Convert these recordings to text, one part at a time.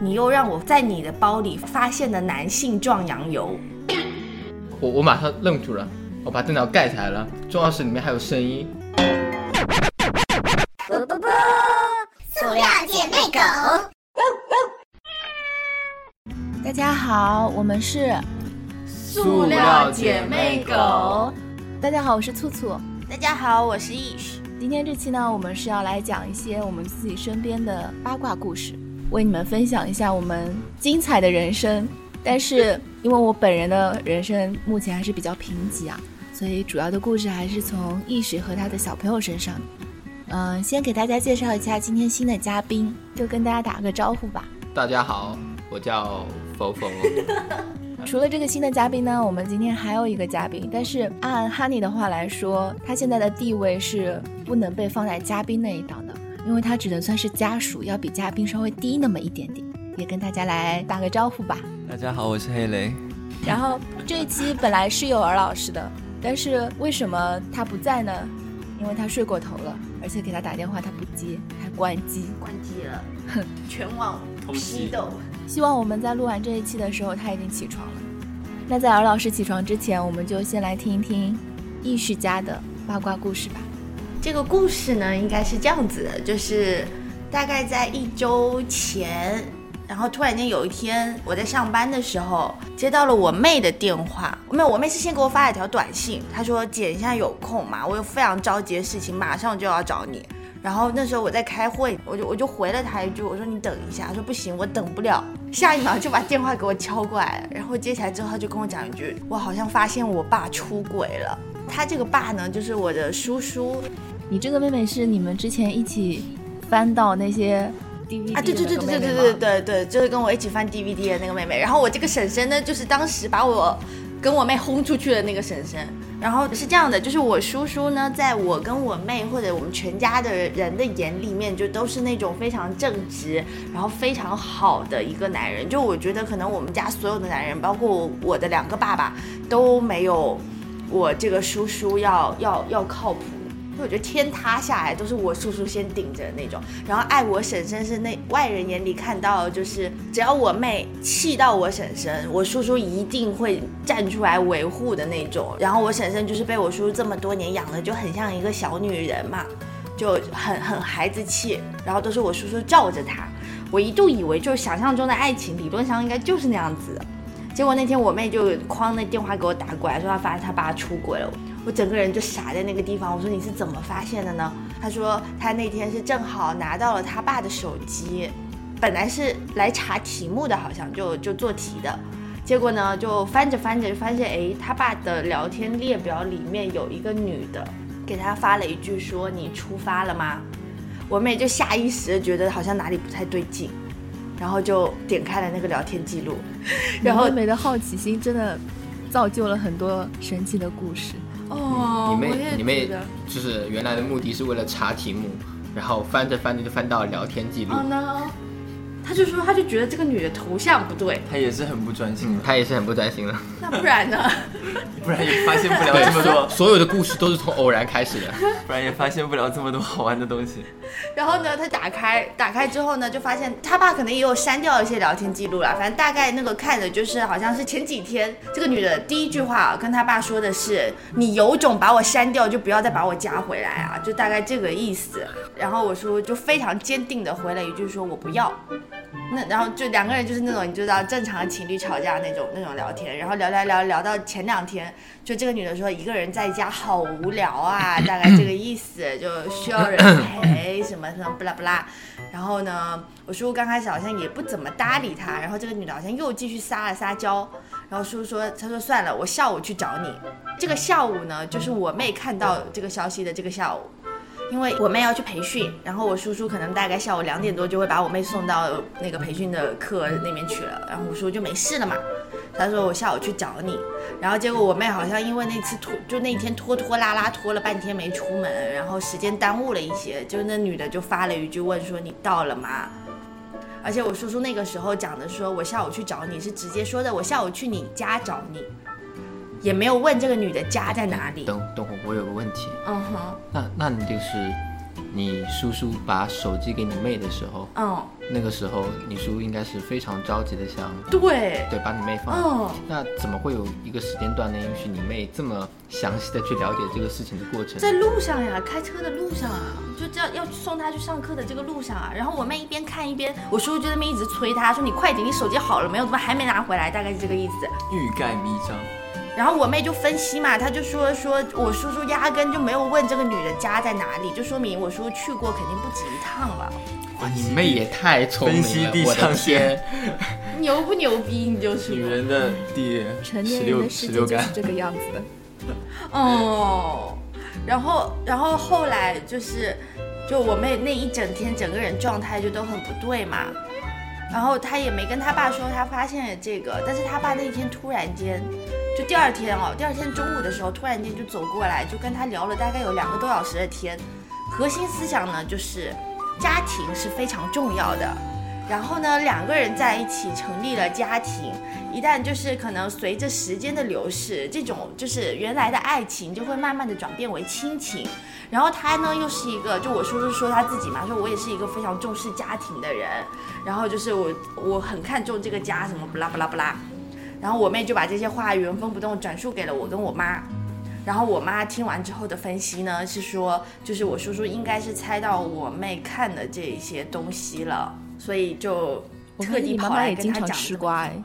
你又让我在你的包里发现了男性壮阳油，我我马上愣住了，我把电脑盖起来了，重要是里面还有声音。塑料姐妹狗，大家好，我们是塑料姐妹狗。大家好，我是醋醋。大家好，我是 Ish。今天这期呢，我们是要来讲一些我们自己身边的八卦故事，为你们分享一下我们精彩的人生。但是因为我本人的人生目前还是比较贫瘠啊，所以主要的故事还是从 Ish 和他的小朋友身上。嗯，先给大家介绍一下今天新的嘉宾，就跟大家打个招呼吧。大家好，我叫否否。除了这个新的嘉宾呢，我们今天还有一个嘉宾，但是按 Honey 的话来说，他现在的地位是不能被放在嘉宾那一档的，因为他只能算是家属，要比嘉宾稍微低那么一点点。也跟大家来打个招呼吧。大家好，我是黑雷。然后这一期本来是有尔老师的，但是为什么他不在呢？因为他睡过头了，而且给他打电话他不接，还关机。关机了，哼，全网批斗。希望我们在录完这一期的时候，他已经起床了。那在尔老师起床之前，我们就先来听一听艺术家的八卦故事吧。这个故事呢，应该是这样子的，就是大概在一周前，然后突然间有一天，我在上班的时候接到了我妹的电话。没有，我妹是先给我发了一条短信，她说：“姐，你现在有空吗？我有非常着急的事情，马上就要找你。”然后那时候我在开会，我就我就回了他一句，我说你等一下，他说不行，我等不了。下一秒就把电话给我敲过来了，然后接起来之后他就跟我讲一句，我好像发现我爸出轨了。他这个爸呢，就是我的叔叔。你这个妹妹是你们之前一起翻到那些 DVD 啊？对对对对对对对对对，就是跟我一起翻 DVD 的那个妹妹。然后我这个婶婶呢，就是当时把我跟我妹轰出去的那个婶婶。然后是这样的，就是我叔叔呢，在我跟我妹或者我们全家的人的眼里面，就都是那种非常正直，然后非常好的一个男人。就我觉得可能我们家所有的男人，包括我的两个爸爸，都没有我这个叔叔要要要靠谱。我觉得天塌下来都是我叔叔先顶着那种，然后爱我婶婶是那外人眼里看到就是只要我妹气到我婶婶，我叔叔一定会站出来维护的那种。然后我婶婶就是被我叔叔这么多年养的就很像一个小女人嘛，就很很孩子气，然后都是我叔叔罩着她。我一度以为就是想象中的爱情，理论上应该就是那样子。结果那天我妹就哐那电话给我打过来，说她发现她爸出轨了。我整个人就傻在那个地方。我说你是怎么发现的呢？他说他那天是正好拿到了他爸的手机，本来是来查题目的，好像就就做题的。结果呢，就翻着翻着就发现，哎，他爸的聊天列表里面有一个女的，给他发了一句说你出发了吗？我妹就下意识觉得好像哪里不太对劲，然后就点开了那个聊天记录。然后妹妹的好奇心真的造就了很多神奇的故事。哦，你妹，你妹就是原来的目的是为了查题目，然后翻着翻着就翻到聊天记录。他就说，他就觉得这个女的头像不对，他也是很不专心，他也是很不专心了。那不然呢？不然也发现不了这么多。所有的故事都是从偶然开始的，不然也发现不了这么多好玩的东西。然后呢，他打开，打开之后呢，就发现他爸可能也有删掉一些聊天记录了。反正大概那个看的就是，好像是前几天这个女的第一句话跟他爸说的是：“你有种把我删掉，就不要再把我加回来啊！”就大概这个意思。然后我说就非常坚定的回了一句说：“我不要。”那然后就两个人就是那种你知道正常的情侣吵架那种那种聊天，然后聊聊聊聊到前两天，就这个女的说一个人在家好无聊啊，大概这个意思，就需要人陪什么什么不啦不啦。然后呢，我叔叔刚开始好像也不怎么搭理她，然后这个女的好像又继续撒了撒娇，然后叔叔说他说算了，我下午去找你。这个下午呢，就是我妹看到这个消息的这个下午。因为我妹要去培训，然后我叔叔可能大概下午两点多就会把我妹送到那个培训的课那边去了，然后我叔就没事了嘛。他说我下午去找你，然后结果我妹好像因为那次拖，就那天拖拖拉拉拖了半天没出门，然后时间耽误了一些，就那女的就发了一句问说你到了吗？而且我叔叔那个时候讲的说我下午去找你是直接说的我下午去你家找你。也没有问这个女的家在哪里。等等会，我有个问题。嗯哼。那那你就是你叔叔把手机给你妹的时候，嗯，那个时候你叔应该是非常着急的想对，对把你妹放。嗯，那怎么会有一个时间段能允许你妹这么详细的去了解这个事情的过程？在路上呀，开车的路上啊，就这样要送她去上课的这个路上啊，然后我妹一边看一边，我叔叔就在那边一直催她说：“你快点，你手机好了没有？怎么还没拿回来？”大概是这个意思。欲盖弥彰。然后我妹就分析嘛，她就说说我叔叔压根就没有问这个女的家在哪里，就说明我叔叔去过肯定不止一趟了。哇，你妹也太聪明分析地了，我的天！牛不牛逼？你就是。女人的第成十六年人的世十六感界就是，这个样子的。哦，然后然后后来就是，就我妹那一整天整个人状态就都很不对嘛，然后他也没跟他爸说他发现了这个，但是他爸那天突然间，就第二天哦，第二天中午的时候突然间就走过来，就跟他聊了大概有两个多小时的天，核心思想呢就是家庭是非常重要的。然后呢，两个人在一起成立了家庭，一旦就是可能随着时间的流逝，这种就是原来的爱情就会慢慢的转变为亲情。然后他呢又是一个，就我叔叔说他自己嘛，说我也是一个非常重视家庭的人，然后就是我我很看重这个家，什么不拉不拉不拉。然后我妹就把这些话原封不动转述给了我跟我妈。然后我妈听完之后的分析呢，是说，就是我叔叔应该是猜到我妹看的这些东西了，所以就特地跑来也经常跟他讲吃瓜哎。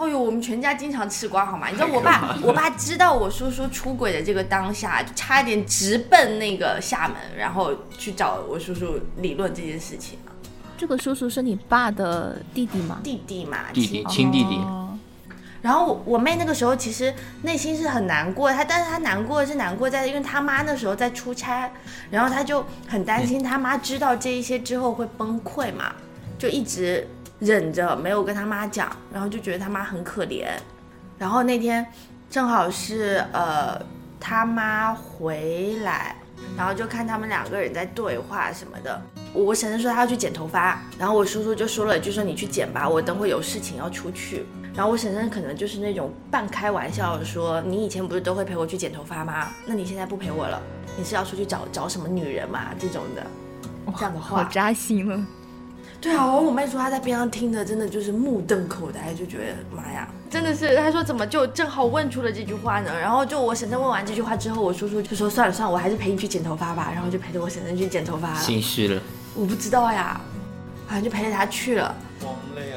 哦呦，我们全家经常吃瓜，好吗？你知道我爸，我爸知道我叔叔出轨的这个当下，就差点直奔那个厦门，然后去找我叔叔理论这件事情啊。这个叔叔是你爸的弟弟吗？弟弟嘛，弟弟亲弟弟，哦然后我我妹那个时候其实内心是很难过，她但是她难过是难过在因为她妈那时候在出差，然后她就很担心她妈知道这一些之后会崩溃嘛，就一直忍着没有跟他妈讲，然后就觉得他妈很可怜。然后那天正好是呃他妈回来，然后就看他们两个人在对话什么的。我婶婶说她要去剪头发，然后我叔叔就说了，就说你去剪吧，我等会有事情要出去。然后我婶婶可能就是那种半开玩笑的说：“你以前不是都会陪我去剪头发吗？那你现在不陪我了，你是要出去找找什么女人嘛？”这种的，这样的话好。扎心了。对啊，我我妹说她在边上听着，真的就是目瞪口呆，就觉得妈呀，真的是。她说怎么就正好问出了这句话呢？然后就我婶婶问完这句话之后，我叔叔就说算了算了，我还是陪你去剪头发吧。然后就陪着我婶婶去剪头发了。心虚了，我不知道呀，反正就陪着她去了。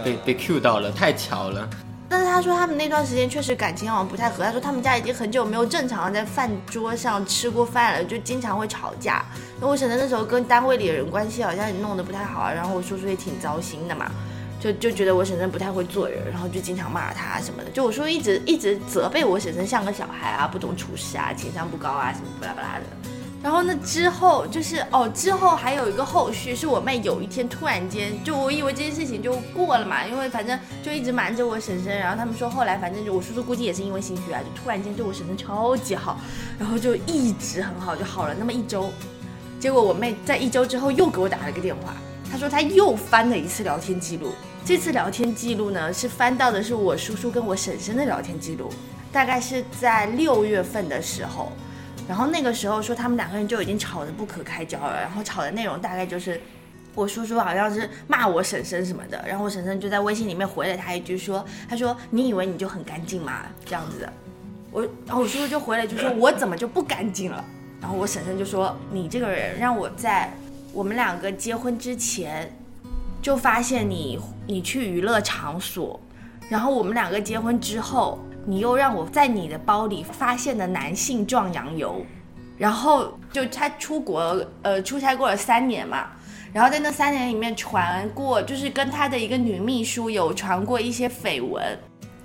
被被 Q 到了，太巧了。但是他说他们那段时间确实感情好像不太合。他说他们家已经很久没有正常在饭桌上吃过饭了，就经常会吵架。那我婶婶那时候跟单位里的人关系好像也弄得不太好啊，然后我叔叔也挺糟心的嘛，就就觉得我婶婶不太会做人，然后就经常骂他什么的。就我叔叔一直一直责备我婶婶像个小孩啊，不懂处事啊，情商不高啊，什么巴拉巴拉的。然后那，之后就是哦，之后还有一个后续，是我妹有一天突然间，就我以为这件事情就过了嘛，因为反正就一直瞒着我婶婶，然后他们说后来反正就我叔叔估计也是因为心虚啊，就突然间对我婶婶超级好，然后就一直很好，就好了那么一周。结果我妹在一周之后又给我打了个电话，她说她又翻了一次聊天记录，这次聊天记录呢是翻到的是我叔叔跟我婶婶的聊天记录，大概是在六月份的时候。然后那个时候说他们两个人就已经吵得不可开交了，然后吵的内容大概就是，我叔叔好像是骂我婶婶什么的，然后我婶婶就在微信里面回了他一句说，他说你以为你就很干净吗？这样子的，我然后我叔叔就回了一句说，我怎么就不干净了？然后我婶婶就说，你这个人让我在我们两个结婚之前就发现你你去娱乐场所，然后我们两个结婚之后。你又让我在你的包里发现了男性壮阳油，然后就他出国呃出差过了三年嘛，然后在那三年里面传过，就是跟他的一个女秘书有传过一些绯闻。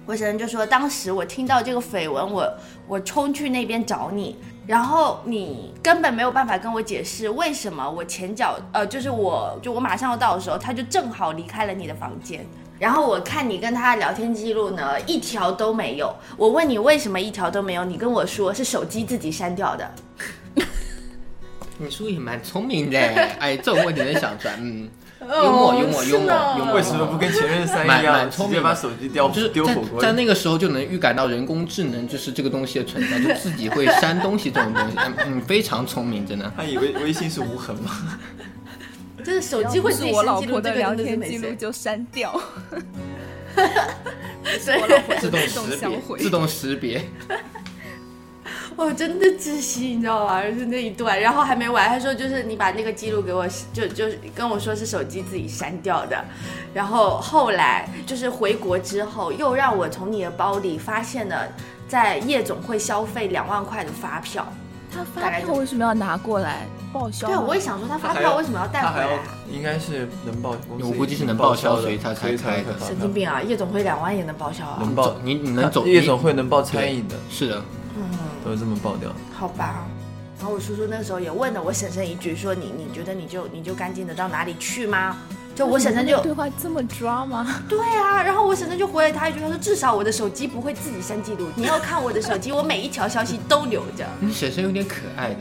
我婶婶就说，当时我听到这个绯闻，我我冲去那边找你，然后你根本没有办法跟我解释为什么我前脚呃就是我就我马上要到的时候，他就正好离开了你的房间。然后我看你跟他的聊天记录呢，一条都没有。我问你为什么一条都没有，你跟我说是手机自己删掉的。你叔也蛮聪明的，哎，这种问题能想出来，嗯，幽默幽默幽默幽默，为什么不跟前任三蛮一样，蛮聪明的直接把手机丢就是丢火锅里？在那个时候就能预感到人工智能就是这个东西的存在，就自己会删东西这种东西，嗯嗯，非常聪明，真的。他以为微信是无痕吗？就是手机会自我老删记录，婆的聊天记。录就删掉，所以我老婆自动自动识别，销毁自。动识别，我真的窒息，你知道吗？就是那一段，然后还没完，他说就是你把那个记录给我，就就跟我说是手机自己删掉的，然后后来就是回国之后，又让我从你的包里发现了在夜总会消费两万块的发票。他发票为什么要拿过来报销？对啊，我也想说他发票为什么要带回来？应该是能报，我估计是能报销的所以他才所以才开的神经病啊！夜总会两万也能报销啊？能报，你你能走夜总会能报餐饮的，是的，嗯，都是这么报掉。好吧。然后我叔叔那时候也问了我婶婶一句，说你你觉得你就你就干净的到哪里去吗？就我婶婶就对话这么抓吗？对啊，然后我婶婶就回了他一句，他说至少我的手机不会自己删记录，你要看我的手机，我每一条消息都留着。你婶婶有点可爱的，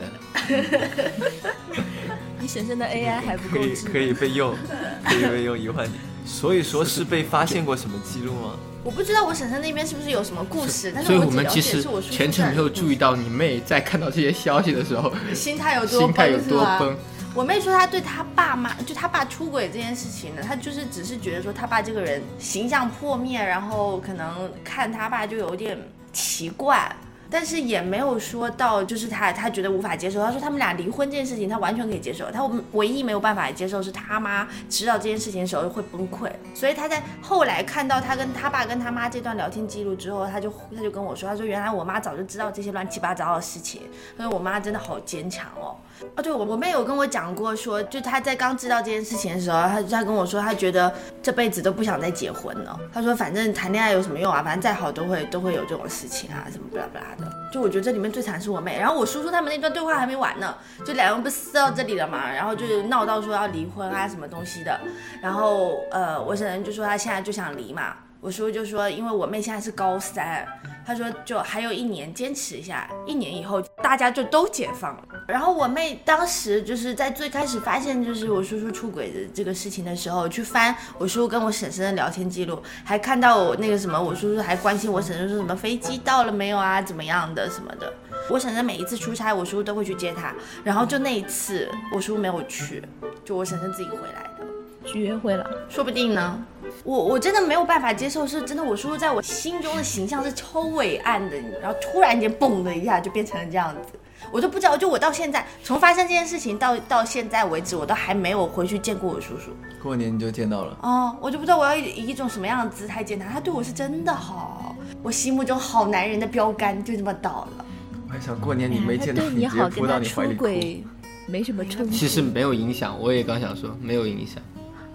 你婶婶的 AI 还不可以够可以被用，可以被用一万年。所以说是被发现过什么记录吗？我不知道我婶婶那边是不是有什么故事，但是所以我们其实全程没有注意到到你妹在看到这些消息的时候，心态有多心态有崩是吧？多崩。我妹说她对她爸妈，就她爸出轨这件事情呢，她就是只是觉得说她爸这个人形象破灭，然后可能看她爸就有点奇怪。但是也没有说到，就是她她觉得无法接受。她说他们俩离婚这件事情，她完全可以接受。她唯一没有办法接受是她妈知道这件事情的时候会崩溃。所以她在后来看到她跟她爸跟她妈这段聊天记录之后，她就她就跟我说，她说原来我妈早就知道这些乱七八糟的事情。她说我妈真的好坚强哦。哦，对，我我妹有跟我讲过说，就她在刚知道这件事情的时候，她她跟我说，她觉得这辈子都不想再结婚了。她说，反正谈恋爱有什么用啊？反正再好都会都会有这种事情啊，什么巴拉巴拉的。就我觉得这里面最惨是我妹，然后我叔叔他们那段对话还没完呢，就两人不是撕到这里了嘛，然后就是闹到说要离婚啊什么东西的，然后呃，我婶婶就说她现在就想离嘛。我叔叔就说，因为我妹现在是高三，他说就还有一年坚持一下，一年以后大家就都解放了。然后我妹当时就是在最开始发现就是我叔叔出轨的这个事情的时候，去翻我叔叔跟我婶婶的聊天记录，还看到我那个什么，我叔叔还关心我婶婶说什么飞机到了没有啊，怎么样的什么的。我婶婶每一次出差，我叔叔都会去接她，然后就那一次我叔叔没有去，就我婶婶自己回来的。去约会了，说不定呢。我我真的没有办法接受，是真的，我叔叔在我心中的形象是超伟岸的，然后突然间嘣的一下就变成了这样子，我都不知道。就我到现在，从发生这件事情到到现在为止，我都还没有回去见过我叔叔。过年你就见到了，哦，我就不知道我要以以一种什么样的姿态见他，他对我是真的好，我心目中好男人的标杆就这么倒了。我还想过年你没见到，对你好，直接扑跟他出到你怀里哭。轨没什么冲突。其实没有影响，我也刚想说没有影响。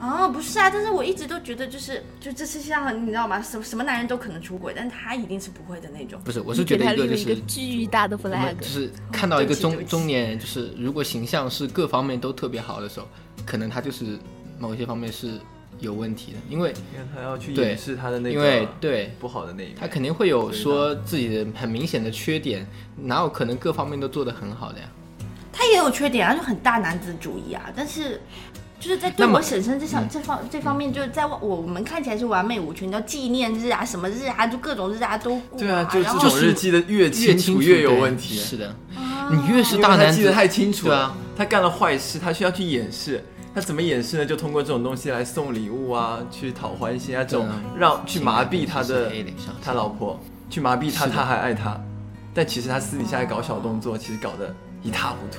啊，不是啊，但是我一直都觉得就是就这世界上你知道吗？什么什么男人都可能出轨，但他一定是不会的那种。不是，我是觉得他一个就是立了一个巨大的 flag。就是看到一个中中年人，就是如果形象是各方面都特别好的时候，可能他就是某些方面是有问题的，因为因为他要去对掩饰他的那个，因为对不好的那一面。他肯定会有说自己的很明显的缺点，哪有可能各方面都做得很好的呀？他也有缺点啊，就很大男子主义啊，但是。就是在对我婶婶这上、这方这方面，就是在我我们看起来是完美无缺，你知道纪念日啊、什么日啊，就各种日啊都。对啊，就这种日记的越越清清楚越有问题。是的，你越是大男子他记得太清楚了，他干了坏事，他需要去掩饰。他怎么掩饰呢？就通过这种东西来送礼物啊，去讨欢心啊，这种让去麻痹他的他老婆，去麻痹他，他还爱他，但其实他私底下搞小动作，其实搞得一塌糊涂。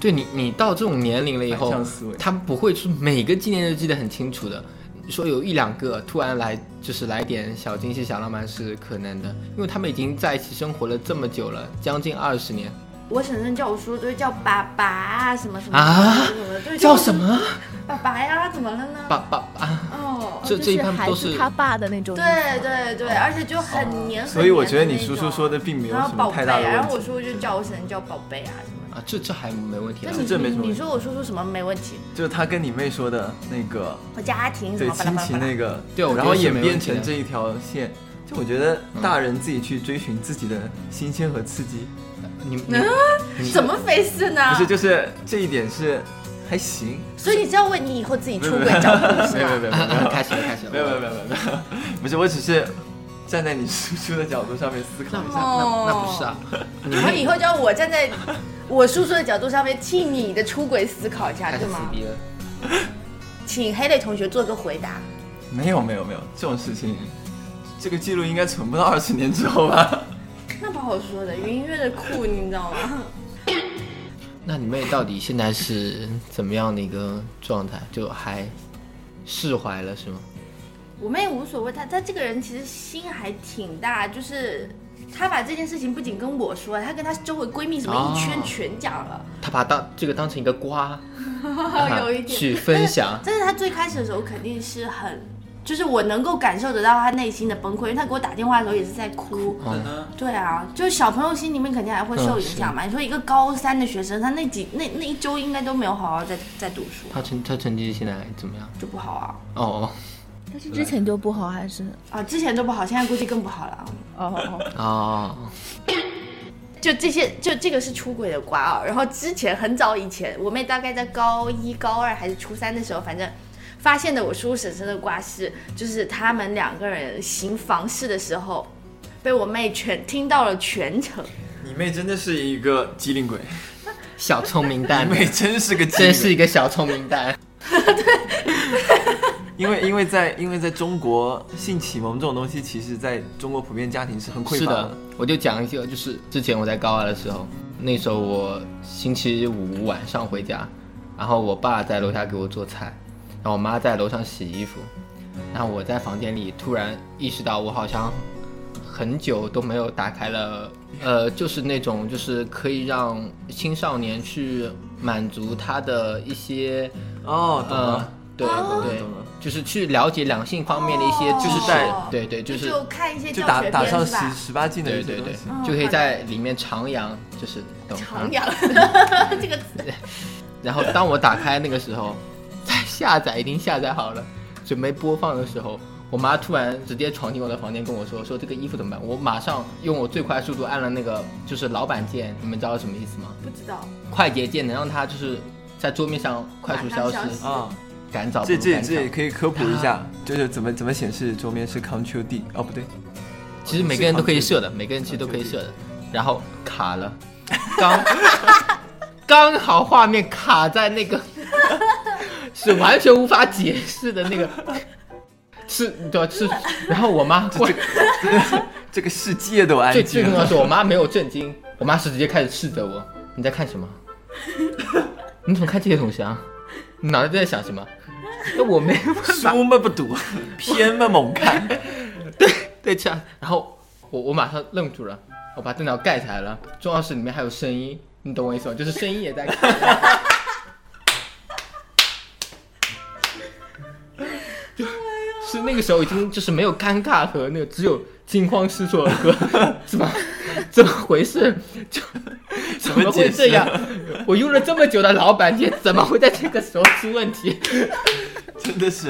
对你，你到这种年龄了以后他不会是每个纪念日记得很清楚的。说有一两个突然来，就是来点小惊喜、小浪漫是可能的，因为他们已经在一起生活了这么久了，将近二十年我婶婶叫我叔都是叫爸爸啊，什么什么啊什么的，对叫什？么？爸爸呀，怎么了呢？爸爸啊，哦，这这一般都是他爸的那种。对对对，而且就很黏很黏的那种。所以我觉得你叔叔说的并没有什么太大的啊，然后我。叔叔就叫我婶婶叫宝贝啊什么的。啊，这这还没问题啊但。你这没什么问题你说我说出什么没问题？就是他跟你妹说的那个我家庭对亲情那个，对然后演变成这一条线，就我觉得大人自己去追寻自己的新鲜和刺激，你你你怎么回事呢？不是，就是这一点是还行。所以你是要为你以后自己出轨找故事没有没有？没有 没有开始了开始了，没有没有没有没有没有，不是，我只是站在你叔叔的角度上面思考一下。哦那那不是啊，你们 以后就要我站在我叔叔的角度上面替你的出轨思考一下，对吗？请黑磊同学做个回答。没有没有没有，这种事情，这个记录应该存不到二十年之后吧？那不好说的，云音乐的酷，你知道吗？那你妹到底现在是怎么样的一个状态？就还释怀了是吗？我妹无所谓，她她这个人其实心还挺大，就是她把这件事情不仅跟我说，她跟她周围闺蜜什么一圈哦全讲了。她把当这个当成一个瓜，有一点去分享。但是她最开始的时候肯定是很，就是我能够感受得到她内心的崩溃，因为她给我打电话的时候也是在哭。哦，对啊，就是小朋友心里面肯定还会受影响嘛。你说一个高三的学生，他那几那那一周应该都没有好好在在读书，他成他成绩现在怎么样？就不好啊。哦哦但是之前就不好还是？啊，之前都不好，现在估计更不好了啊。哦哦，哦，就这些，就这个是出轨的瓜啊。然后之前很早以前，我妹大概在高一、高二还是初三的时候，反正发现的我叔叔婶婶的瓜是，就是他们两个人行房事的时候，被我妹全听到了全程。你妹真的是一个机灵鬼，小聪明蛋你，妹真是个真是一个小聪明蛋。因为因为在因为在中国性启蒙这种东西，其实在中国普遍家庭是很匮乏是的，我就讲一个，就是之前我在高二的时候，那时候我星期五晚上回家，然后我爸在楼下给我做菜，然后我妈在楼上洗衣服，然后我在房间里突然意识到，我好像很久都没有打开了，呃，就是那种就是可以让青少年去满足他的一些哦，懂呃了，，对哦。对，就是去了解两性方面的一些知识，就是在对对，就是就是看一些就打打上十？十八禁的对对对。就可以在里面徜徉，就是懂。徜徉。这个词，然后当我打开那个时候，在下载已经下载好了，准备播放的时候，我妈突然直接闯进我的房间跟我说：“说这个衣服怎么办？”我马上用我最快速度按了那个就是老板键，你们知道什么意思吗？不知道。快捷键能让它就是在桌面上快速消失，啊，赶早不这这赶。这也可以科普一下，就是怎么怎么显示桌面是 Ctrl D 哦，不对，其实每个人都可以设的，每个人其实都可以设的，然后卡了，刚 刚好画面卡在那个 是完全无法解释的那个，是对是，然后我妈 过这个世界都安最最静。重要的是我妈没有震惊，我妈是直接开始斥责我，你在看什么？你怎么看这些东西啊？你脑袋在想什么？那我没有办法书嘛不读，偏嘛猛看。对对，这样，然后我我马上愣住了，我把电脑盖起来了，重要是里面还有声音，你懂我意思吗？就是声音也在 是那个时候已经就是没有尴尬和那个，只有惊慌失措和 怎么怎么回事？就怎么会这样？我用了这么久的老板键，怎么会在这个时候出问题？真的是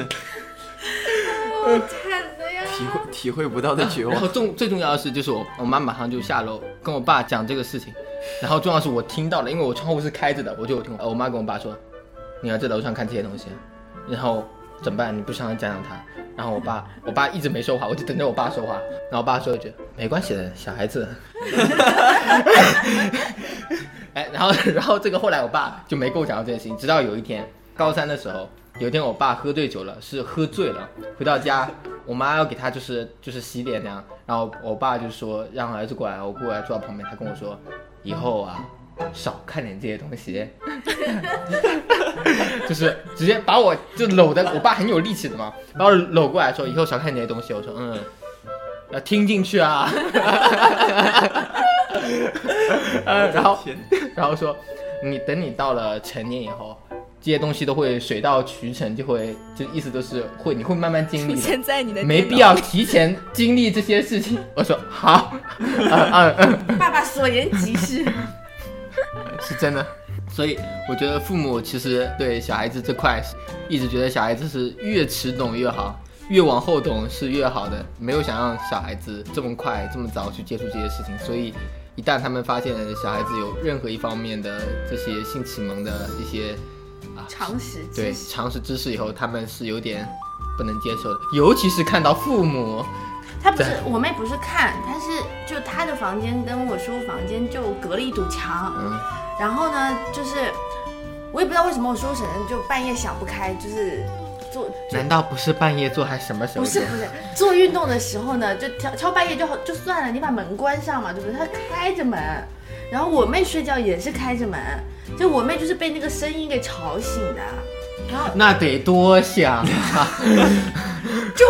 惨的呀！体会体会不到的绝望然后。重最重要的是，就是我我妈马上就下楼跟我爸讲这个事情，然后重要的是我听到了，因为我窗户是开着的，我就有听。呃我妈跟我爸说，你要在楼上看这些东西，然后怎么办？你不想讲讲他？然后我爸我爸一直没说话，我就等着我爸说话。然后我爸说一句没关系的，小孩子。哎，然后 然后这个后来我爸就没跟我讲到这件事情，直到有一天高三的时候，有一天我爸喝醉酒了，是喝醉了，回到家，我妈要给他就是就是洗脸那样，然后我爸就说让儿子过来，我过来坐到旁边，他跟我说，以后啊少看点这些东西，就是直接把我就搂的，我爸很有力气的嘛，把我搂过来说以后少看这些东西，我说嗯，要听进去啊，呃，然后然后说你等你到了成年以后。这些东西都会水到渠成，就会就意思都是会，你会慢慢经历的。现在你的没必要提前经历这些事情。我说好，嗯嗯嗯，爸爸所言极是。是真的。所以我觉得父母其实对小孩子这块，一直觉得小孩子是越迟懂越好，越往后懂是越好的，没有想让小孩子这么快这么早去接触这些事情，所以一旦他们发现小孩子有任何一方面的这些性启蒙的一些啊常识。对常识知识以后，他们是有点不能接受的，尤其是看到父母，他不是我妹不是看，她是就她的房间跟我叔房间就隔了一堵墙，嗯，然后呢，就是我也不知道为什么我叔婶婶就半夜想不开，就是做难道不是半夜做还是什么时候？不是不是 做运动的时候呢，就敲敲半夜就好就算了，你把门关上嘛，对不对？他开着门，然后我妹睡觉也是开着门，就我妹就是被那个声音给吵醒的，然后那得多想啊！就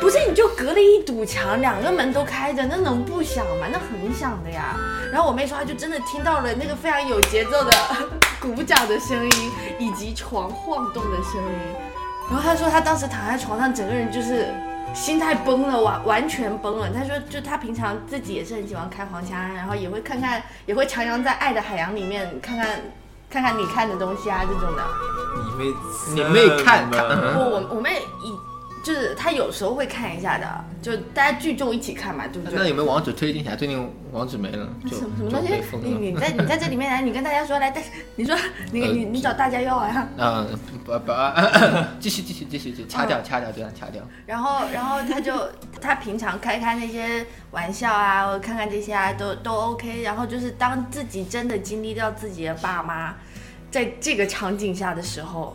不是你就隔了一堵墙，两个门都开着，那能不响吗？那很响的呀。然后我妹说，她就真的听到了那个非常有节奏的鼓掌的声音，以及床晃动的声音。然后她说，她当时躺在床上，整个人就是心态崩了，完完全崩了。她说，就她平常自己也是很喜欢开黄腔，然后也会看看，也会徜徉在爱的海洋里面看看看看你看的东西啊这种的。你妹，你妹看看 我我我妹以就是他有时候会看一下的，就大家聚众一起看嘛，对不对？那有没有网址推荐一下？最近网址没了，就什么什么东西。你你在你在这里面来，你跟大家说来，但你说你你你找大家要啊，嗯，不不，继续继续继续继续，掐掉掐掉，这样掐掉。然后然后他就他平常开开那些玩笑啊，我看看这些啊，都都 OK。然后就是当自己真的经历到自己的爸妈在这个场景下的时候。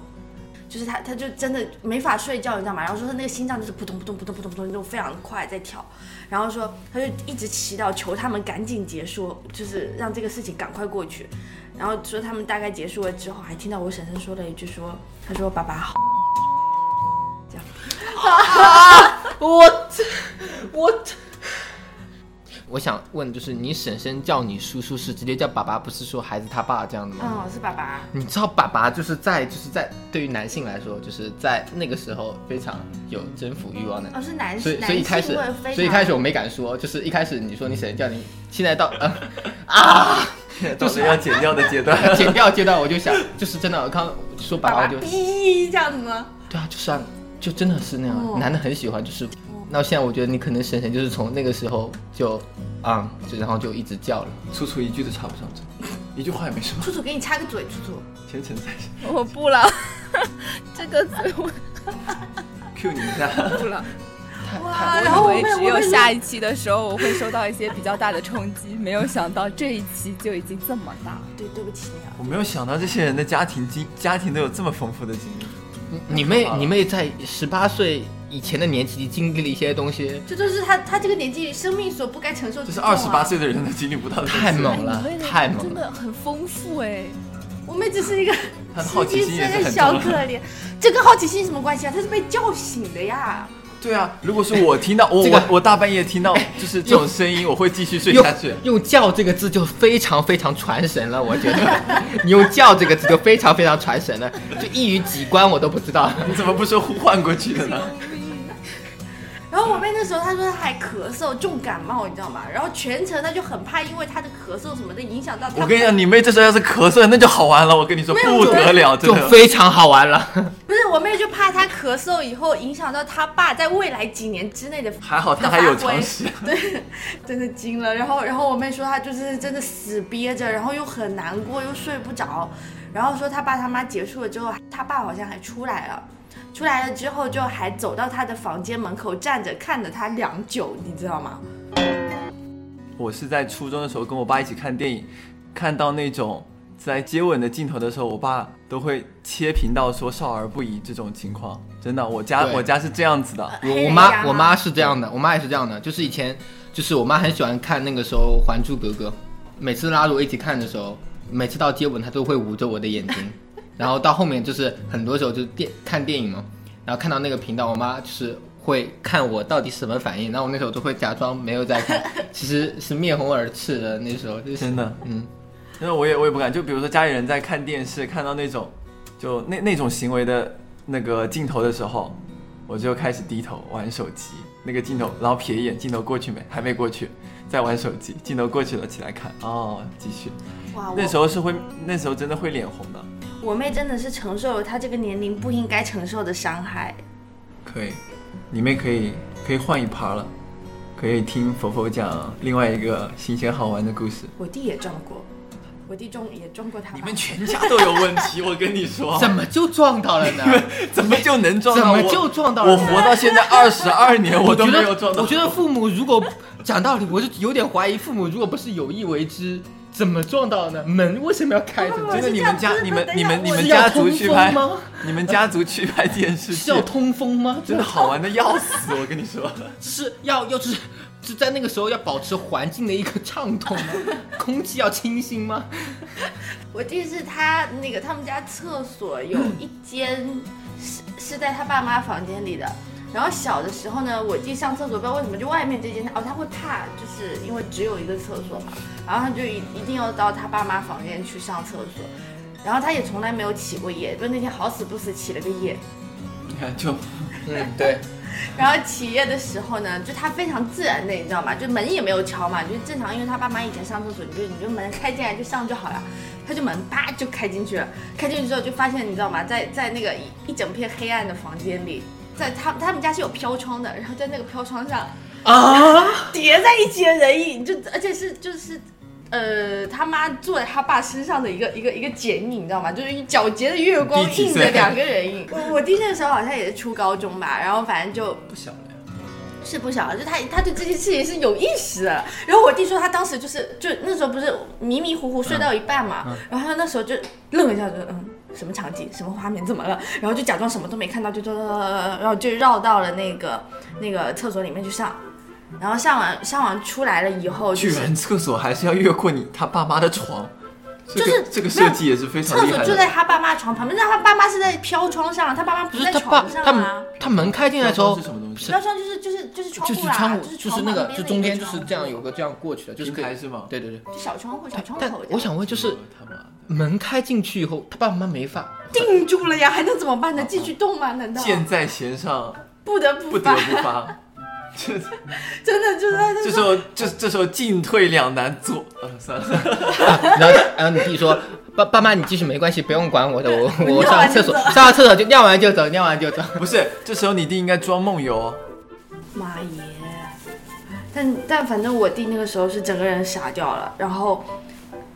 就是他，他就真的没法睡觉，你知道吗？然后说他那个心脏就是扑通扑通扑通扑通扑通，那种非常快在跳。然后说他就一直祈祷求他们赶紧结束，就是让这个事情赶快过去。然后说他们大概结束了之后，还听到我婶婶说了一句说，他说爸爸好。我这我这，我想问，就是你婶婶叫你叔叔是直接叫爸爸，不是说孩子他爸这样的吗？嗯，是爸爸。你知道爸爸就是在就是在对于男性来说，就是在那个时候非常有征服欲望的。哦，是男所以所以一开始所以一开始我没敢说，就是一开始你说你婶婶叫你，现在到呃 啊就是要剪掉的阶段。剪掉阶段，我就想就是真的，我刚说爸爸就哔这样子吗？对啊，就是啊，就真的是那样，哦男的很喜欢，就是。那现在我觉得你可能婶婶就是从那个时候就啊、就然后就一直叫了。楚楚一句都插不上嘴，一句话也没说。楚楚给你插个嘴，楚楚。全程在我不了，这个嘴我 Q 你一下。不了。哇，然后我以为只有下一期的时候我会收到一些比较大的冲击，没有想到这一期就已经这么大。对对不起你啊。我没有想到这些人的家庭经家庭都有这么丰富的经历。你妹啊你妹在十八岁以前的年纪经历了一些东西，这都是他他这个年纪生命所不该承受之这是二十八岁的人都经历不到的。太猛了太猛了真的很丰富哎。我们只是一个 好奇心的小。可怜，这跟好奇心什么关系啊？他是被叫醒的呀。对啊，如果是我听到 我这个我我大半夜听到就 是这种声音，我会继续睡下去。用“叫”这个字就非常非常传神了，我觉得你用“叫”这个字就非常非常传神了，就一语几关我都不知道。你怎么不说呼唤过去的呢？然后我妹那时候她说她还咳嗽重感冒，你知道吗？然后全程她就很怕，因为她的咳嗽什么的影响到她。我跟你讲，你妹这时候要是咳嗽，那就好玩了。我跟你说不得了，真就的。非常好玩了。不是我妹就怕她咳嗽以后影响到她爸在未来几年之内的还好她还有常识。对，真的惊了。然后，然后我妹说她就是真的死憋着，然后又很难过，又睡不着。然后说他爸他妈结束了之后，他爸好像还出来了。出来了之后，就还走到他的房间门口站着看着他良久，你知道吗？我是在初中的时候跟我爸一起看电影，看到那种在接吻的镜头的时候，我爸都会切频道说少儿不宜这种情况。真的，我家我家是这样子的。我我妈我妈是这样的，我妈也是这样的，就是以前就是我妈很喜欢看那个时候《还珠格格》，每次拉着我一起看的时候，每次到接吻她都会捂着我的眼睛，然后到后面就是很多时候就电看电影嘛，然后看到那个频道，我妈就是会看我到底什么反应，然后我那时候都会假装没有在看，其实是面红耳赤的，那时候就是真的，嗯，因为我也我也不敢，就比如说家里人在看电视，看到那种就那那种行为的那个镜头的时候，我就开始低头玩手机。那个镜头，然后瞥一眼，镜头过去没？还没过去，在玩手机，镜头过去了，起来看，哦，继续。哇，那时候是会，那时候真的会脸红的。我妹真的是承受了她这个年龄不应该承受的伤害。可以，你妹可以可以换一趴了。可以听佛佛讲另外一个新鲜好玩的故事。我弟也撞过，我弟撞也撞过他爸。你们全家都有问题，我跟你说，怎么就撞到了呢？怎么就能撞到我？怎么就撞到了我呢？活到现在二十二年，我都没有撞到。我觉得父母如果讲道理，我就有点怀疑，父母如果不是有意为之，怎么撞到呢？门为什么要开着？真的，你们家、你们、你们、你们家族去拍吗？你们家族去拍电视剧是要，通风吗？真的好玩的要死，我跟你说。是要要是是在那个时候要保持环境的一个畅通吗？空气要清新吗？我记得是他那个他们家厕所有一间是是在他爸妈房间里的。然后小的时候呢，我弟上厕所不知道为什么就外面这间哦，他会怕，就是因为只有一个厕所嘛，然后他就一一定要到他爸妈房间去上厕所，然后他也从来没有起过夜，就那天好死不死起了个夜，你看，就嗯，对，然后起夜的时候呢，就他非常自然的，你知道吗？就门也没有敲嘛，就正常，因为他爸妈以前上厕所，你就你就门开进来就上就好了。他就门啪就开进去了，开进去之后就发现，你知道吗？在在那个一一整片黑暗的房间里，在他他们家是有飘窗的，然后在那个飘窗上啊，叠在一起的人影，就而且是就是。呃，他妈坐在他爸身上的一个一个一个剪影，你知道吗？就是一皎洁的月光映着两个人影。我我弟那个时候好像也是初高中吧，然后反正就不小了呀。是不小了，就他他对这件事情是有意识的。然后我弟说他当时就是就那时候不是迷迷糊糊睡到一半嘛，然后他那时候就愣了一下，就嗯什么场景什么画面怎么了？然后就假装什么都没看到，就走然后就绕到了那个那个厕所里面去上。然后上完上完出来了以后，就是居然厕所还是要越过你他爸妈的床，这个就是这个设计也是非常厕所厉害的。就在他爸妈床旁边，那他爸妈是在飘窗上，他爸妈不是他爸床上他啊。他门开进来的时候是什么东西？飘窗就是就是就是窗户啦，就是窗户，就是那个就中间就是这样有个这样过去的，就是可以是吗？对对对。就小窗户小窗但口这样。我想问，就是他妈门开进去以后，他爸爸妈妈没法定住了呀，还能怎么办呢？继续动吗？难道箭在弦上，不得不不得？不发。这真的就是他这时候这这时候进退两难，左啊算了，然后然后你弟说：“爸爸妈，你继续没关系，不用管我的，我 我尿上厕所，上完厕所就尿完就走，尿完就走。不是，这时候你弟应该装梦游。妈耶！但但反正我弟那个时候是整个人傻掉了，然后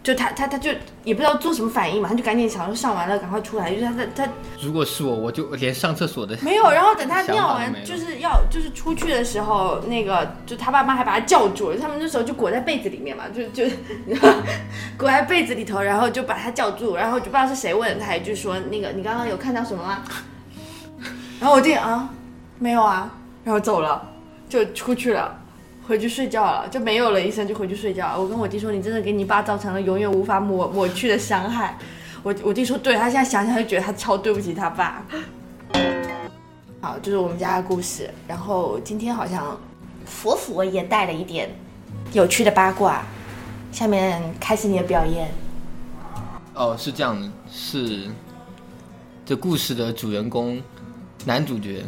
就他他他就也不知道做什么反应嘛，他就赶紧想说上完了赶快出来，就是他他他如果是我，我就连上厕所的没有，然后等他尿完就是要就是出去的时候，那个就他爸妈还把他叫住了，他们那时候就裹在被子里面嘛，就就 裹在被子里头，然后就把他叫住，然后就不知道是谁问他一句说那个你刚刚有看到什么吗？然后我弟啊没有啊，然后走了，就出去了。回去睡觉了，就没有了医生就回去睡觉。我跟我弟说，你真的给你爸造成了永远无法抹 抹去的伤害。我我弟说，对他现在想想就觉得他超对不起他爸。好，这是我们家的故事。然后今天好像佛佛也带了一点有趣的八卦。下面开始你的表演。哦，是这样的，是这故事的主人公，男主角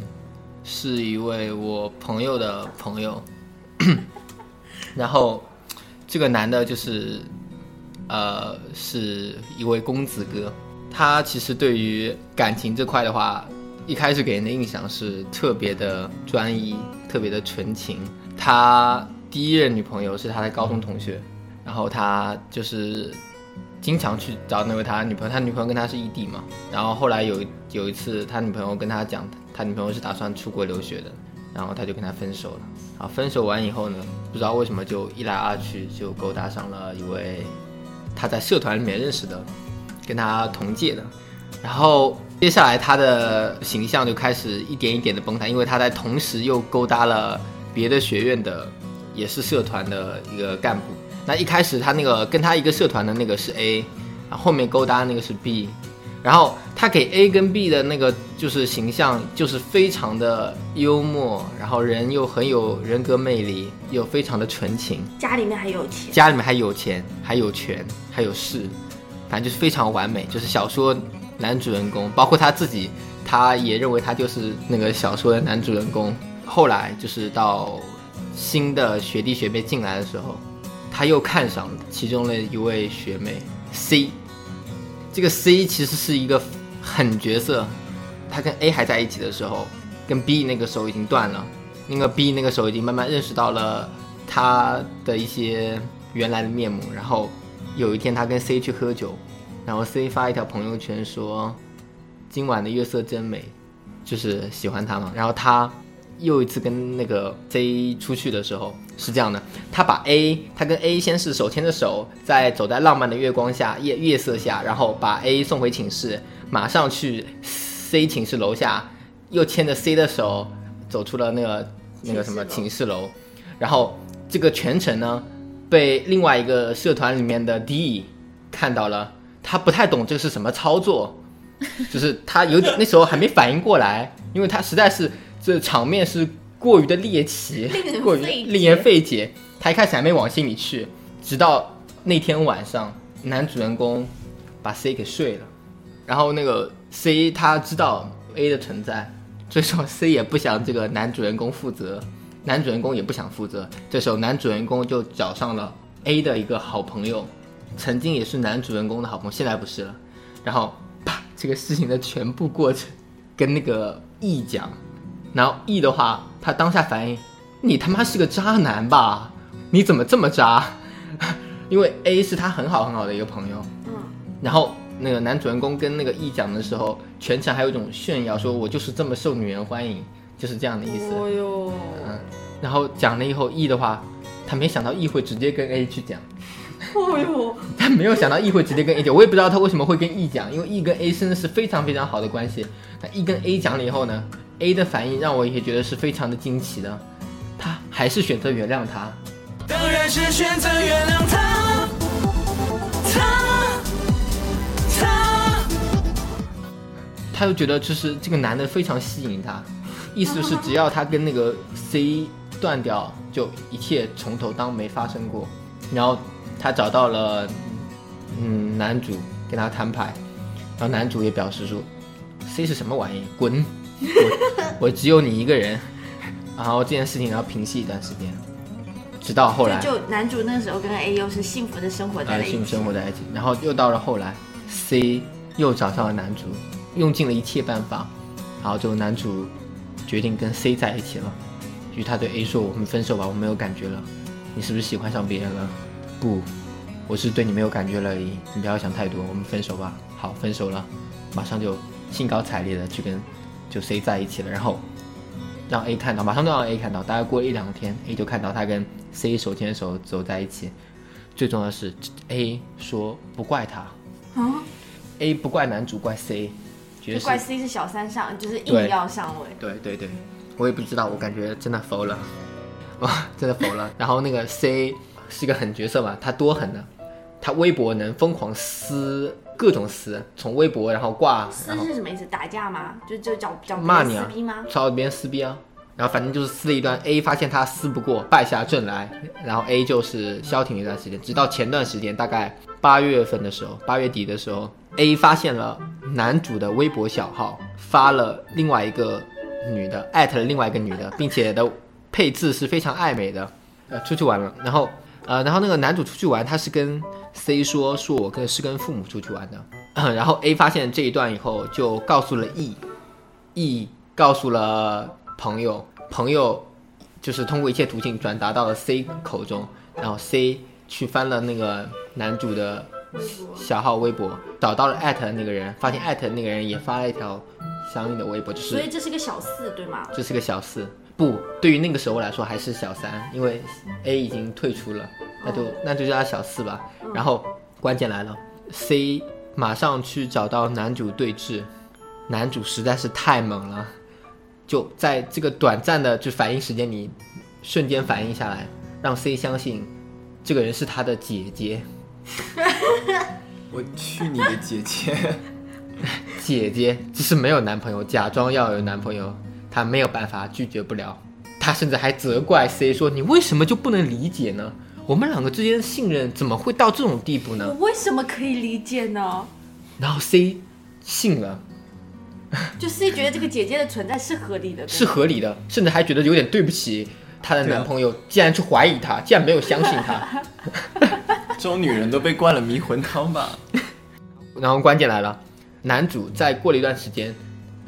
是一位我朋友的朋友，然后这个男的就是呃是一位公子哥，他其实对于感情这块的话，一开始给人的印象是特别的专一，特别的纯情。他第一任女朋友是他的高中同学，然后他就是经常去找那位他女朋友，他女朋友跟他是异地嘛。然后后来有有一次，他女朋友跟他讲，他女朋友是打算出国留学的，然后他就跟他分手了。啊分手完以后呢，不知道为什么就一来二去就勾搭上了一位他在社团里面认识的，跟他同届的。然后接下来他的形象就开始一点一点的崩塌，因为他在同时又勾搭了别的学院的，也是社团的一个干部。那一开始他那个跟他一个社团的那个是 A，然后后面勾搭那个是 B，然后他给 A 跟 B 的那个就是形象就是非常的幽默，然后人又很有人格魅力，又非常的纯情，家里面还有钱，家里面还有钱，还有权，还有势，反正就是非常完美。就是小说男主人公，包括他自己，他也认为他就是那个小说的男主人公。后来就是到新的学弟学妹进来的时候，他又看上了其中的一位学妹 C。这个 C 其实是一个狠角色，他跟 A 还在一起的时候，跟 B 那个时候已经断了。那个 B 那个时候已经慢慢认识到了他的一些原来的面目，然后有一天他跟 C 去喝酒，然后 C 发一条朋友圈说今晚的月色真美，就是喜欢他嘛。然后他又一次跟那个 C 出去的时候是这样的，他把 A 他跟 A 先是手牵着手，在走在浪漫的月光下夜月色下，然后把 A 送回寝室，马上去 C 寝室楼下，又牵着 C 的手走出了那个那个什么寝室楼，然后这个全程呢被另外一个社团里面的 D 看到了，他不太懂这是什么操作，就是他有点那时候还没反应过来，因为他实在是这场面是过于的猎奇，过于令人费解，他一开始还没往心里去，直到那天晚上，男主人公把 C 给睡了，然后那个 C 他知道 A 的存在，所以说 C 也不想这个男主人公负责，男主人公也不想负责。这时候男主人公就找上了 A 的一个好朋友，曾经也是男主人公的好朋友，现在不是了。然后把这个事情的全部过程跟那个 E 讲，然后 E 的话，他当下反应，你他妈是个渣男吧？你怎么这么渣？因为 A 是他很好很好的一个朋友，嗯，然后那个男主人公跟那个 E 讲的时候，全程还有一种炫耀，说我就是这么受女人欢迎，就是这样的意思。哦哟，嗯，然后讲了以后，E 的话，他没想到 E 会直接跟 A 去讲，哦哟，他没有想到 E 会直接跟 A 讲，我也不知道他为什么会跟 E 讲，因为 E 跟 A 真的是非常非常好的关系。那 E 跟 A 讲了以后呢，A 的反应让我也觉得是非常的惊奇的，他还是选择原谅他。当然是选择原谅他，他，他。他就觉得就是这个男的非常吸引他，意思就是只要他跟那个 C 断掉，就一切从头当没发生过。然后他找到了嗯男主跟他摊牌，然后男主也表示说 C 是什么玩意，滚，我我只有你一个人。然后这件事情要平息一段时间，直到后来就就男主那时候跟 A 又是幸福的生活在一起，幸福生活在一起。然后又到了后来，C 又找上了男主，用尽了一切办法，然后最后男主决定跟 C 在一起了。于是他对 A 说：“我们分手吧，我没有感觉了。你是不是喜欢上别人了？不，我是对你没有感觉了而已。你不要想太多，我们分手吧。好，分手了，马上就兴高采烈的去跟就 C 在一起了。然后让 A 看到，马上就让 A 看到。大概过了一两天，A 就看到他跟 C 手牵手走在一起。最重要的是，A 说不怪他啊，，A 不怪男主，怪 C，觉得就怪 C 是小三上，就是硬要上位。对对对，我也不知道，我感觉真的服了，哇，真的服了。然后那个 C 是一个狠角色嘛，他多狠呢？他微博能疯狂撕各种撕，从微博然后挂，撕是什么意思？打架吗？就就找找骂你啊撕逼吗？，找别人撕逼啊。然后反正就是撕了一段，A 发现他撕不过，败下阵来，然后 A 就是消停了一段时间，直到前段时间，大概八月份的时候，八月底的时候，A 发现了男主的微博小号发了另外一个女的，艾特了另外一个女的，并且的配置是非常暧昧的，呃，出去玩了，然后呃，然后那个男主出去玩，他是跟 C 说，说我跟是跟父母出去玩的，然后 A 发现这一段以后，就告诉了 E，E 告诉了朋友，朋友就是通过一切途径转达到了 C 口中，然后 C 去翻了那个男主的小号微博，找到了艾特的那个人，发现艾特的那个人也发了一条相应的微博，就是所以这是个小四，对吗？这是个小四，不，对于那个时候来说还是小三，因为 A 已经退出了，那就那就叫他小四吧。然后关键来了，C 马上去找到男主对峙，男主实在是太猛了，就在这个短暂的就反应时间里，瞬间反应下来，让 C 相信这个人是他的姐姐，我去你的姐姐！姐姐只是没有男朋友，假装要有男朋友，她没有办法拒绝不了。他甚至还责怪 C 说：“你为什么就不能理解呢？我们两个之间的信任怎么会到这种地步呢我为什么可以理解呢？？”然后 C 信了，就 C 觉得这个姐姐的存在是合理的，是合理的，甚至还觉得有点对不起她的男朋友，竟然去怀疑她，竟然没有相信她。这种女人都被灌了迷魂汤吧？然后关键来了，男主在过了一段时间，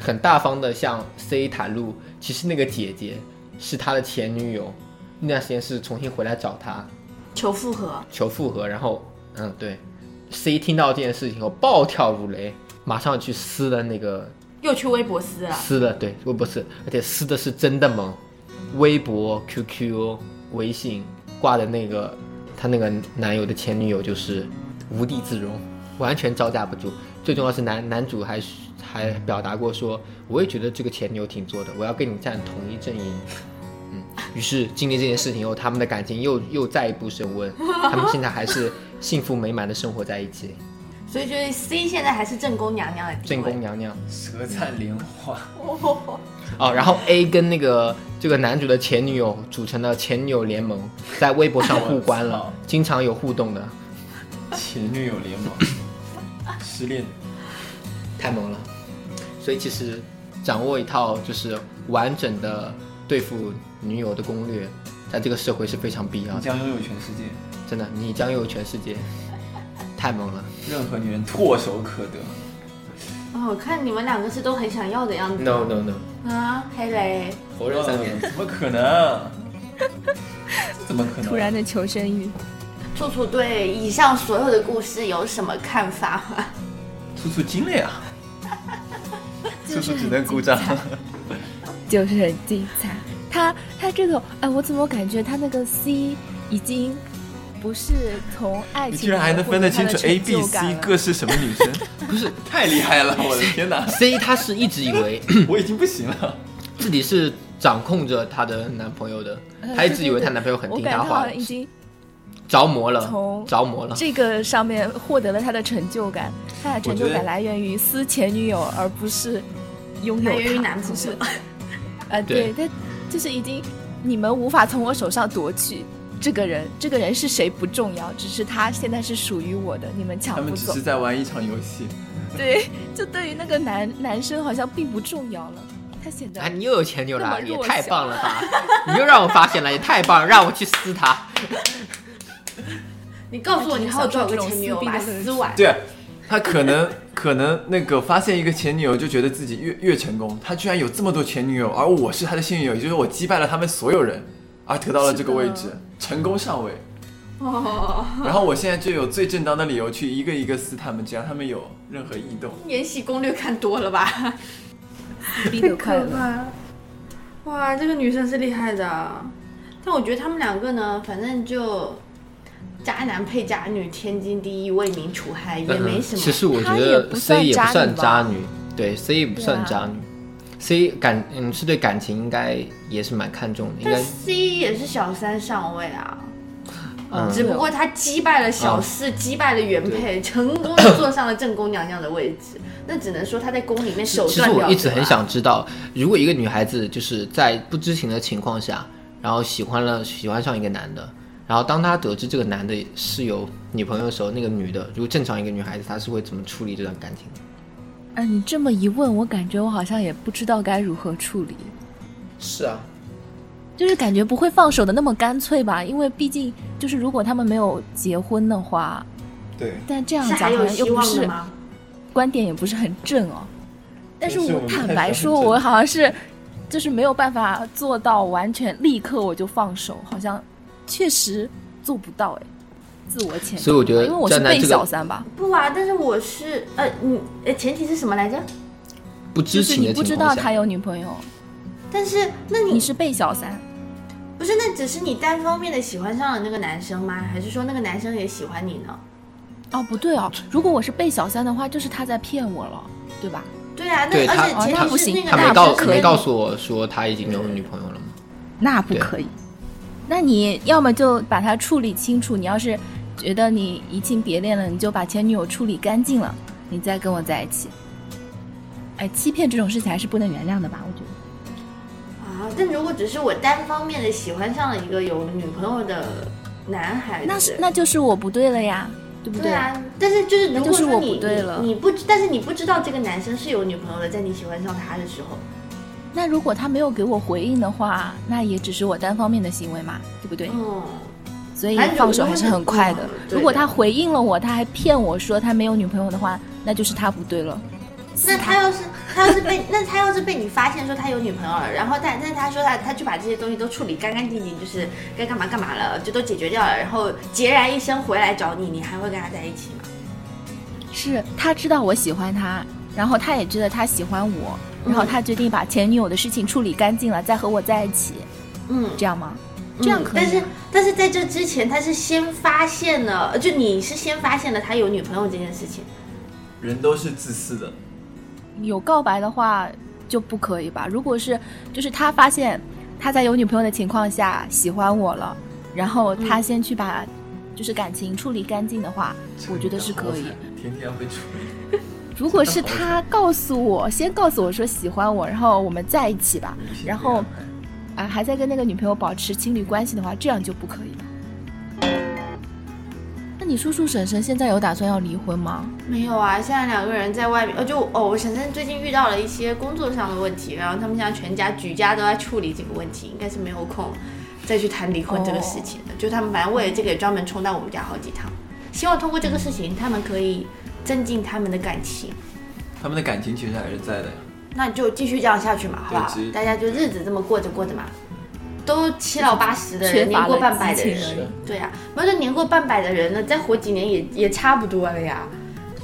很大方的向 C 袒露，其实那个姐姐是他的前女友，那段时间是重新回来找他求复合，求复合，然后嗯对，C 听到这件事情后暴跳如雷，马上去撕了那个又去微博撕了。撕了，对，微博撕，而且撕的是真的猛，微博、QQ、微信挂的那个她那个男友的前女友就是无地自容，完全招架不住。最重要是男男主还还表达过说，我也觉得这个前女友挺作的，我要跟你站同一阵营。嗯，于是经历这件事情后，他们的感情又又再一步升温，他们现在还是幸福美满的生活在一起。所以就是 C 现在还是正宫娘娘的正宫娘娘。舌灿莲花，哦，然后 A 跟那个这个男主的前女友组成了前女友联盟，在微博上互关了，经常有互动的，前女友联盟，失恋，太猛了。所以其实掌握一套就是完整的对付女友的攻略，在这个社会是非常必要的。你将拥有全世界，真的，你将拥有全世界，太猛了。任何女人唾手可得。哦，我看你们两个是都很想要的样子。No no no，啊，黑雷，否认三年。怎么可能？怎么可能？突然的求生欲，楚楚对以上所有的故事有什么看法吗？楚楚惊了呀！楚楚只能鼓掌。就是很精彩。他他这个，哎，我怎么感觉他那个 C 已经不是从爱情，你居然还能分得清楚 A、B、C 各是什么女生？不是太厉害了！我的天哪，C 她是一直以为 我已经不行了。自己是掌控着她的男朋友的，她一直以为她男朋友很听她话已经着魔了从，着魔了。这个上面获得了他的成就感，他的成就感来源于撕前女友，而不是拥有来源于他男朋友就是啊，对对，他就是已经你们无法从我手上夺去这个人，这个人是谁不重要，只是他现在是属于我的，你们抢不走他们只是。在玩一场游戏。对，就对于那个男男生好像并不重要了，他显得啊，你又有前女友了，那么弱也太棒了吧！你又让我发现了，也太棒了，让我去撕他。你告诉我你还有多少个前女友，把它撕完。对啊，他可能 可能那个发现一个前女友，就觉得自己越越成功。他居然有这么多前女友，而我是他的幸运友，也就是我击败了他们所有人，而得到了这个位置，成功上位。哦，然后我现在就有最正当的理由去一个一个撕他们，只要他们有任何异动。延禧攻略看多了吧？逼得快乐。怕！哇，这个女生是厉害的，但我觉得他们两个呢，反正就渣男配渣女，天经地义，为民除害，也没什么。其实我觉得 C 也不算渣算女对 C 也不算渣女。C 感嗯是对感情应该也是蛮看重的，应但该 C 也是小三上位啊，嗯。只不过他击败了小四，击败了原配，成功的坐上了正宫娘娘的位置。那只能说他在宫里面手其实段我一直很想知道，如果一个女孩子就是在不知情的情况下，然后喜欢了喜欢上一个男的，然后当他得知这个男的是有女朋友的时候，那个女的如果正常一个女孩子，她是会怎么处理这段感情的？哎，你这么一问，我感觉我好像也不知道该如何处理，是啊，就是感觉不会放手的那么干脆吧，因为毕竟就是如果他们没有结婚的话，对，但这样是讲好像又不是？观点也不是很正哦。但是我坦白说，我好像是就是没有办法做到完全立刻我就放手，好像确实做不到哎。自我谴责，所以我觉得因为我是被站在这个小三吧，不啊，但是我是呃，你呃，前提是什么来着？不知情就是你不知的情况下，道他有女朋友，但是那你你是被小三，不是那只是你单方面的喜欢上了那个男生吗？还是说那个男生也喜欢你呢？哦不对哦，如果我是被小三的话，就是他在骗我了，对吧？对啊，那而且前他不行提是那个他没男生是跟告没告诉我说他已经有女朋友了吗？那不可以。那你要么就把它处理清楚，你要是觉得你移情别恋了，你就把前女友处理干净了，你再跟我在一起。哎，欺骗这种事情还是不能原谅的吧？我觉得。啊，但如果只是我单方面的喜欢上了一个有女朋友的男孩子，那是那就是我不对了呀，对不对对啊，但是就是如果说你不对了你你不，但是你不知道这个男生是有女朋友的，在你喜欢上他的时候，那如果他没有给我回应的话，那也只是我单方面的行为嘛，对不对？嗯，所以放手还是很快的如果他回应了我，他还骗我说他没有女朋友的话，那就是他不对了。那他要是他要是被 那他要是被你发现说他有女朋友了，然后但但是他说他他去把这些东西都处理干干净净，就是该干嘛干嘛了，就都解决掉了，然后孑然一身回来找你，你还会跟他在一起吗？是他知道我喜欢他，然后他也知道他喜欢我，然后他决定把前女友的事情处理干净了，再和我在一起，嗯，这样吗？这样可以吗、但是但是在这之前，他是先发现了，呃就你是先发现了他有女朋友这件事情。人都是自私的，有告白的话就不可以吧？如果是就是他发现他在有女朋友的情况下喜欢我了，然后他先去把就是感情处理干净的话，我觉得是可以。天天要被处理。如果是他告诉我，先告诉我说喜欢我，然后我们在一起吧，然后啊还在跟那个女朋友保持情侣关系的话，这样就不可以了。那你叔叔婶婶现在有打算要离婚吗？没有啊，现在两个人在外面，呃，就哦，我婶婶最近遇到了一些工作上的问题，然后他们现在全家举家都在处理这个问题，应该是没有空再去谈离婚这个事情的。就他们反正为了这个也专门冲到我们家好几趟，希望通过这个事情，他们可以增进他们的感情。他们的感情其实还是在的呀。那就继续这样下去嘛，好不好？大家就日子这么过着过着嘛。都七老八十的人，年过半百的人，对呀、没有年过半百的人呢，再活几年也也差不多了呀。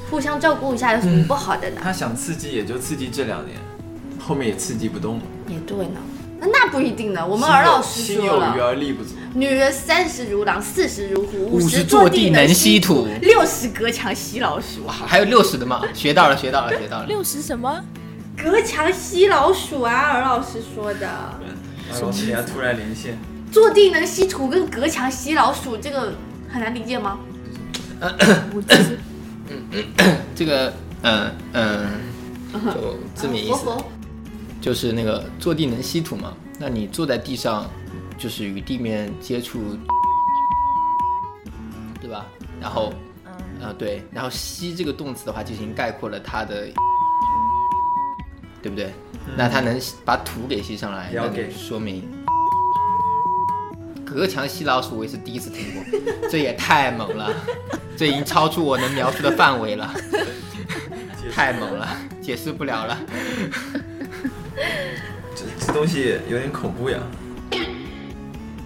互相照顾一下有什么不好的呢？他想刺激也就刺激这两年，后面也刺激不动了。也对呢，那那不一定呢。我们儿老师说心有余了，而力不足。女人三十如狼，四十如虎，五十十坐地能能吸土六十隔墙吸老鼠。哇，还有六十的吗？学到了，学到了，学到了。六十什么？隔墙吸老鼠啊，尔老师说的。然后给他突然连线，坐地能吸土跟隔墙吸老鼠，这个很难理解吗？我其实这个，嗯嗯，就字面意思，就是那个坐地能吸土嘛。那你坐在地上，就是与地面接触，对吧？然后，呃，对，然后吸这个动词的话，就已经概括了它的，对不对？那它能把土给吸上来，那就说明隔墙吸老鼠，我也是第一次听过，这也太猛了，这已经超出我能描述的范围了，太猛了，解释不了了。这这东西有点恐怖呀。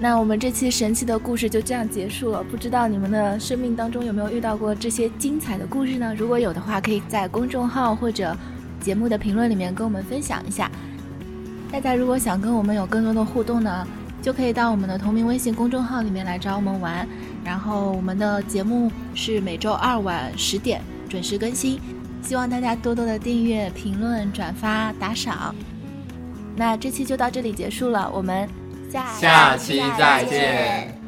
那我们这期神奇的故事就这样结束了。不知道你们的生命当中有没有遇到过这些精彩的故事呢？如果有的话，可以在公众号或者节目的评论里面跟我们分享一下。大家如果想跟我们有更多的互动呢，就可以到我们的同名微信公众号里面来找我们玩。然后我们的节目是每周二晚十点准时更新，希望大家多多的订阅、评论、转发、打赏。那这期就到这里结束了，我们下期再见。